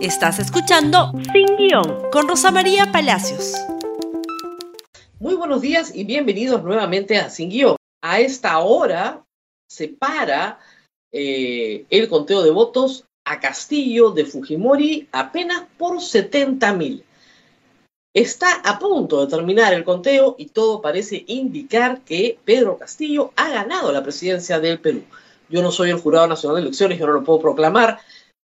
Estás escuchando Sin Guión con Rosa María Palacios. Muy buenos días y bienvenidos nuevamente a Sin Guión. A esta hora se para eh, el conteo de votos a Castillo de Fujimori apenas por 70 mil. Está a punto de terminar el conteo y todo parece indicar que Pedro Castillo ha ganado la presidencia del Perú. Yo no soy el Jurado Nacional de Elecciones, yo no lo puedo proclamar,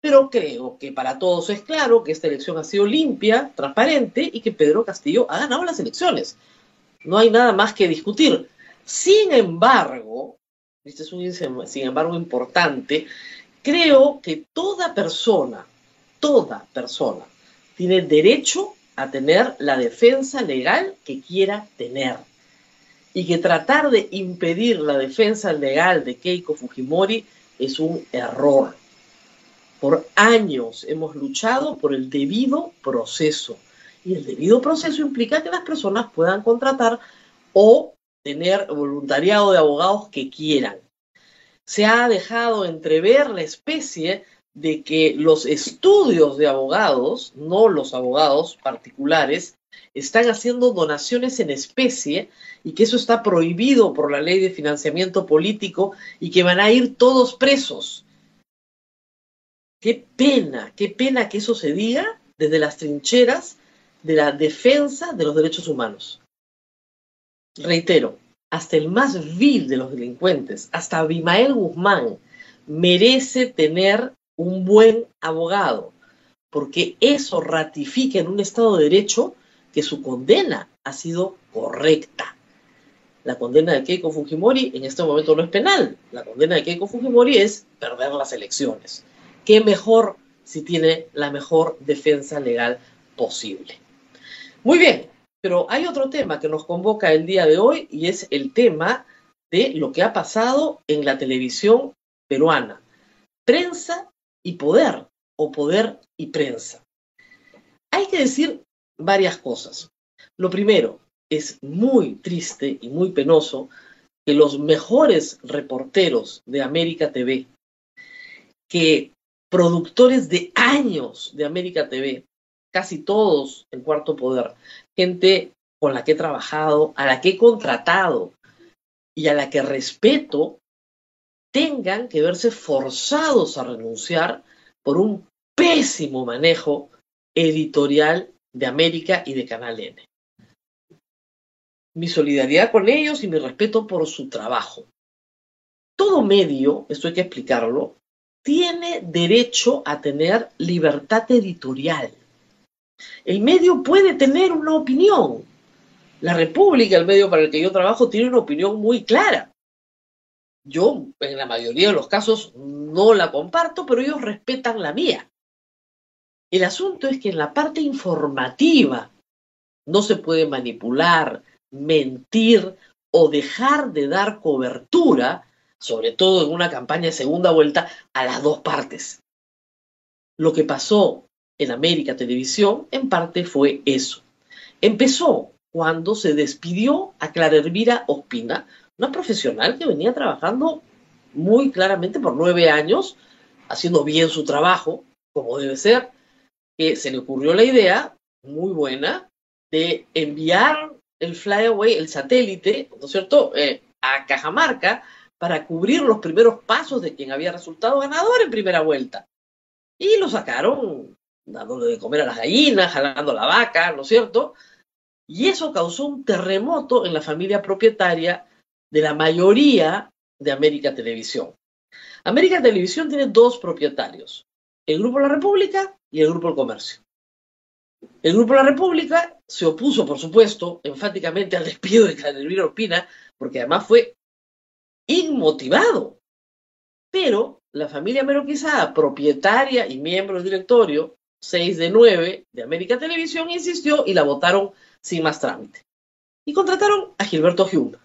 pero creo que para todos es claro que esta elección ha sido limpia, transparente y que Pedro Castillo ha ganado las elecciones. No hay nada más que discutir. Sin embargo, este es un sin embargo importante, creo que toda persona, toda persona tiene derecho a tener la defensa legal que quiera tener. Y que tratar de impedir la defensa legal de Keiko Fujimori es un error por años hemos luchado por el debido proceso. Y el debido proceso implica que las personas puedan contratar o tener voluntariado de abogados que quieran. Se ha dejado entrever la especie de que los estudios de abogados, no los abogados particulares, están haciendo donaciones en especie y que eso está prohibido por la ley de financiamiento político y que van a ir todos presos. Qué pena, qué pena que eso se diga desde las trincheras de la defensa de los derechos humanos. Reitero, hasta el más vil de los delincuentes, hasta Abimael Guzmán, merece tener un buen abogado, porque eso ratifica en un Estado de Derecho que su condena ha sido correcta. La condena de Keiko Fujimori en este momento no es penal. La condena de Keiko Fujimori es perder las elecciones qué mejor si tiene la mejor defensa legal posible. Muy bien, pero hay otro tema que nos convoca el día de hoy y es el tema de lo que ha pasado en la televisión peruana. Prensa y poder, o poder y prensa. Hay que decir varias cosas. Lo primero, es muy triste y muy penoso que los mejores reporteros de América TV, que productores de años de América TV, casi todos en Cuarto Poder, gente con la que he trabajado, a la que he contratado y a la que respeto, tengan que verse forzados a renunciar por un pésimo manejo editorial de América y de Canal N. Mi solidaridad con ellos y mi respeto por su trabajo. Todo medio, esto hay que explicarlo, tiene derecho a tener libertad editorial. El medio puede tener una opinión. La República, el medio para el que yo trabajo, tiene una opinión muy clara. Yo, en la mayoría de los casos, no la comparto, pero ellos respetan la mía. El asunto es que en la parte informativa no se puede manipular, mentir o dejar de dar cobertura sobre todo en una campaña de segunda vuelta, a las dos partes. Lo que pasó en América Televisión en parte fue eso. Empezó cuando se despidió a Clara Elvira Ospina, una profesional que venía trabajando muy claramente por nueve años, haciendo bien su trabajo, como debe ser, que se le ocurrió la idea, muy buena, de enviar el flyaway, el satélite, ¿no es cierto?, eh, a Cajamarca para cubrir los primeros pasos de quien había resultado ganador en primera vuelta. Y lo sacaron dándole de comer a las gallinas, jalando la vaca, ¿no es cierto? Y eso causó un terremoto en la familia propietaria de la mayoría de América Televisión. América Televisión tiene dos propietarios, el Grupo La República y el Grupo El Comercio. El Grupo La República se opuso, por supuesto, enfáticamente al despido de Claudio Opina, porque además fue inmotivado. Pero la familia Meroquizada, propietaria y miembro del directorio, 6 de 9 de América Televisión, insistió y la votaron sin más trámite. Y contrataron a Gilberto Hume,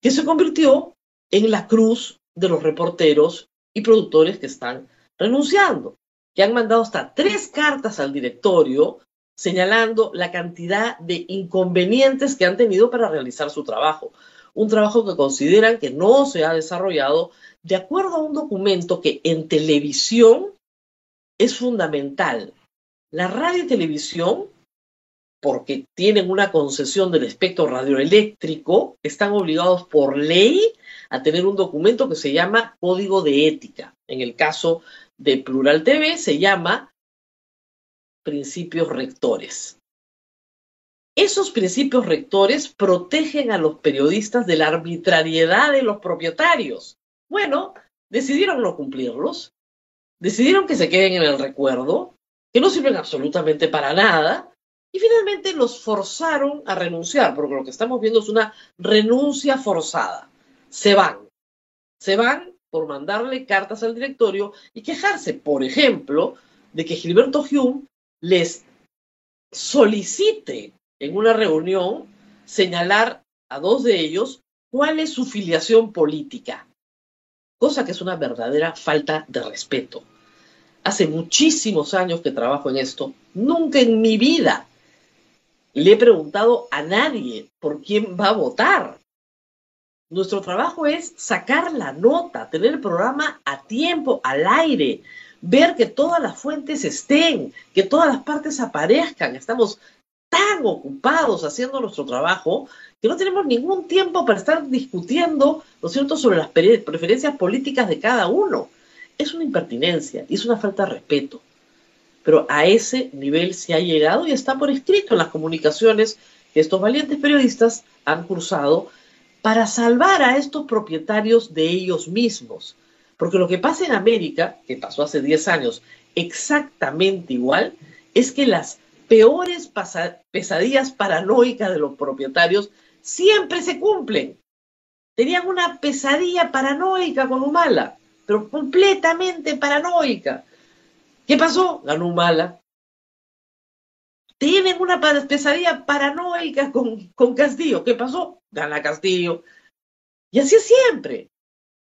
que se convirtió en la cruz de los reporteros y productores que están renunciando, que han mandado hasta tres cartas al directorio señalando la cantidad de inconvenientes que han tenido para realizar su trabajo un trabajo que consideran que no se ha desarrollado de acuerdo a un documento que en televisión es fundamental. La radio y televisión, porque tienen una concesión del espectro radioeléctrico, están obligados por ley a tener un documento que se llama Código de Ética. En el caso de Plural TV se llama Principios Rectores. Esos principios rectores protegen a los periodistas de la arbitrariedad de los propietarios. Bueno, decidieron no cumplirlos, decidieron que se queden en el recuerdo, que no sirven absolutamente para nada, y finalmente los forzaron a renunciar, porque lo que estamos viendo es una renuncia forzada. Se van, se van por mandarle cartas al directorio y quejarse, por ejemplo, de que Gilberto Hume les solicite en una reunión señalar a dos de ellos cuál es su filiación política, cosa que es una verdadera falta de respeto. Hace muchísimos años que trabajo en esto, nunca en mi vida le he preguntado a nadie por quién va a votar. Nuestro trabajo es sacar la nota, tener el programa a tiempo, al aire, ver que todas las fuentes estén, que todas las partes aparezcan. Estamos tan ocupados haciendo nuestro trabajo que no tenemos ningún tiempo para estar discutiendo, ¿no es cierto?, sobre las preferencias políticas de cada uno. Es una impertinencia y es una falta de respeto. Pero a ese nivel se ha llegado y está por escrito en las comunicaciones que estos valientes periodistas han cursado para salvar a estos propietarios de ellos mismos. Porque lo que pasa en América, que pasó hace 10 años exactamente igual, es que las peores pesadillas paranoicas de los propietarios siempre se cumplen. Tenían una pesadilla paranoica con Humala, pero completamente paranoica. ¿Qué pasó? Ganó Humala. Tienen una pesadilla paranoica con, con Castillo. ¿Qué pasó? Gana Castillo. Y así es siempre.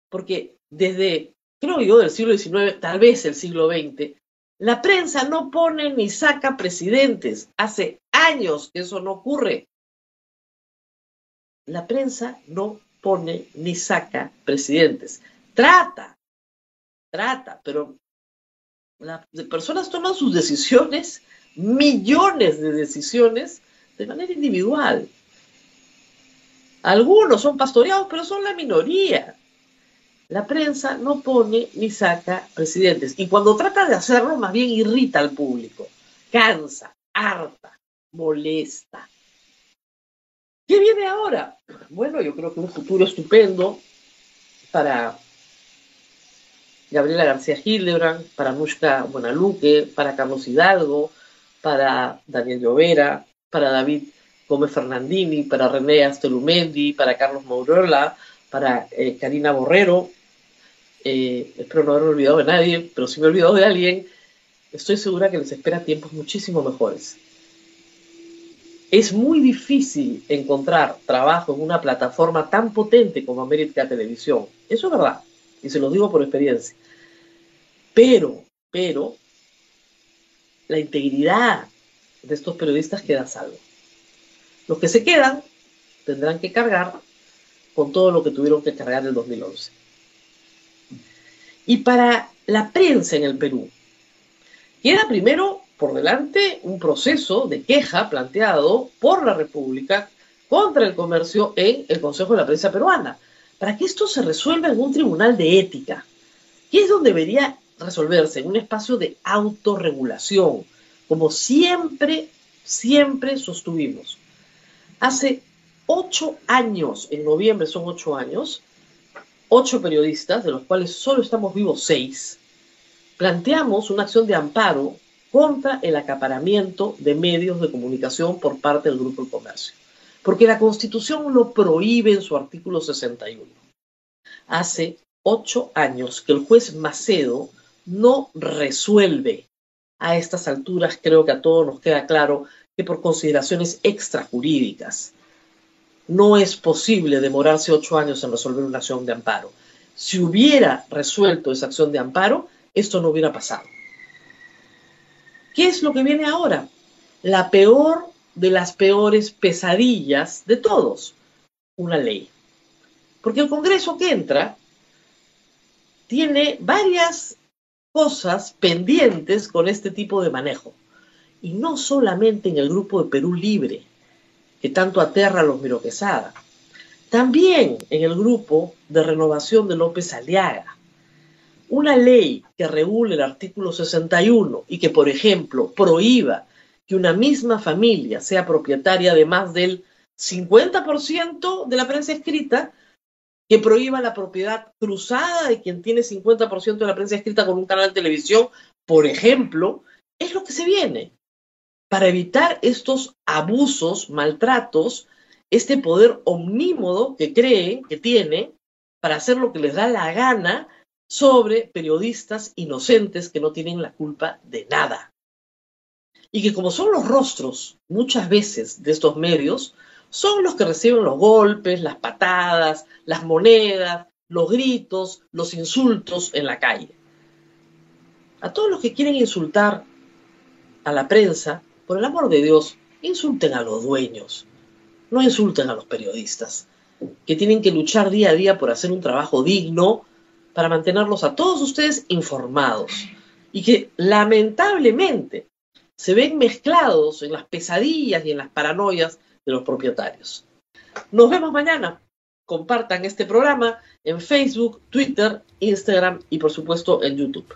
Porque desde, creo yo, del siglo XIX, tal vez el siglo XX, la prensa no pone ni saca presidentes. Hace años que eso no ocurre. La prensa no pone ni saca presidentes. Trata, trata, pero las personas toman sus decisiones, millones de decisiones, de manera individual. Algunos son pastoreados, pero son la minoría. La prensa no pone ni saca presidentes. Y cuando trata de hacerlo, más bien irrita al público. Cansa, harta, molesta. ¿Qué viene ahora? Bueno, yo creo que un futuro estupendo para Gabriela García Hildebrand, para Nushka Buenaluque, para Carlos Hidalgo, para Daniel Llovera, para David Gómez Fernandini, para René Astelumendi, para Carlos Maurola, para eh, Karina Borrero, eh, espero no haber olvidado de nadie, pero si me he olvidado de alguien, estoy segura que les espera tiempos muchísimo mejores. Es muy difícil encontrar trabajo en una plataforma tan potente como América Televisión. Eso es verdad, y se lo digo por experiencia. Pero, pero, la integridad de estos periodistas queda salvo. Los que se quedan tendrán que cargar con todo lo que tuvieron que cargar en el 2011. Y para la prensa en el Perú, queda primero por delante un proceso de queja planteado por la República contra el comercio en el Consejo de la Prensa Peruana, para que esto se resuelva en un tribunal de ética, que es donde debería resolverse, en un espacio de autorregulación, como siempre, siempre sostuvimos. Hace ocho años, en noviembre son ocho años, ocho periodistas, de los cuales solo estamos vivos seis, planteamos una acción de amparo contra el acaparamiento de medios de comunicación por parte del Grupo del Comercio, porque la Constitución lo prohíbe en su artículo 61. Hace ocho años que el juez Macedo no resuelve. A estas alturas creo que a todos nos queda claro que por consideraciones extrajurídicas no es posible demorarse ocho años en resolver una acción de amparo. Si hubiera resuelto esa acción de amparo, esto no hubiera pasado. ¿Qué es lo que viene ahora? La peor de las peores pesadillas de todos, una ley. Porque el Congreso que entra tiene varias cosas pendientes con este tipo de manejo. Y no solamente en el grupo de Perú Libre, que tanto aterra a los Miroquesada. También en el grupo de renovación de López Aliaga. Una ley que regule el artículo 61 y que, por ejemplo, prohíba que una misma familia sea propietaria de más del 50% de la prensa escrita, que prohíba la propiedad cruzada de quien tiene 50% de la prensa escrita con un canal de televisión, por ejemplo, es lo que se viene. Para evitar estos abusos, maltratos, este poder omnímodo que creen que tiene para hacer lo que les da la gana sobre periodistas inocentes que no tienen la culpa de nada. Y que como son los rostros muchas veces de estos medios, son los que reciben los golpes, las patadas, las monedas, los gritos, los insultos en la calle. A todos los que quieren insultar a la prensa, por el amor de Dios, insulten a los dueños, no insulten a los periodistas, que tienen que luchar día a día por hacer un trabajo digno para mantenerlos a todos ustedes informados y que lamentablemente se ven mezclados en las pesadillas y en las paranoias de los propietarios. Nos vemos mañana. Compartan este programa en Facebook, Twitter, Instagram y por supuesto en YouTube.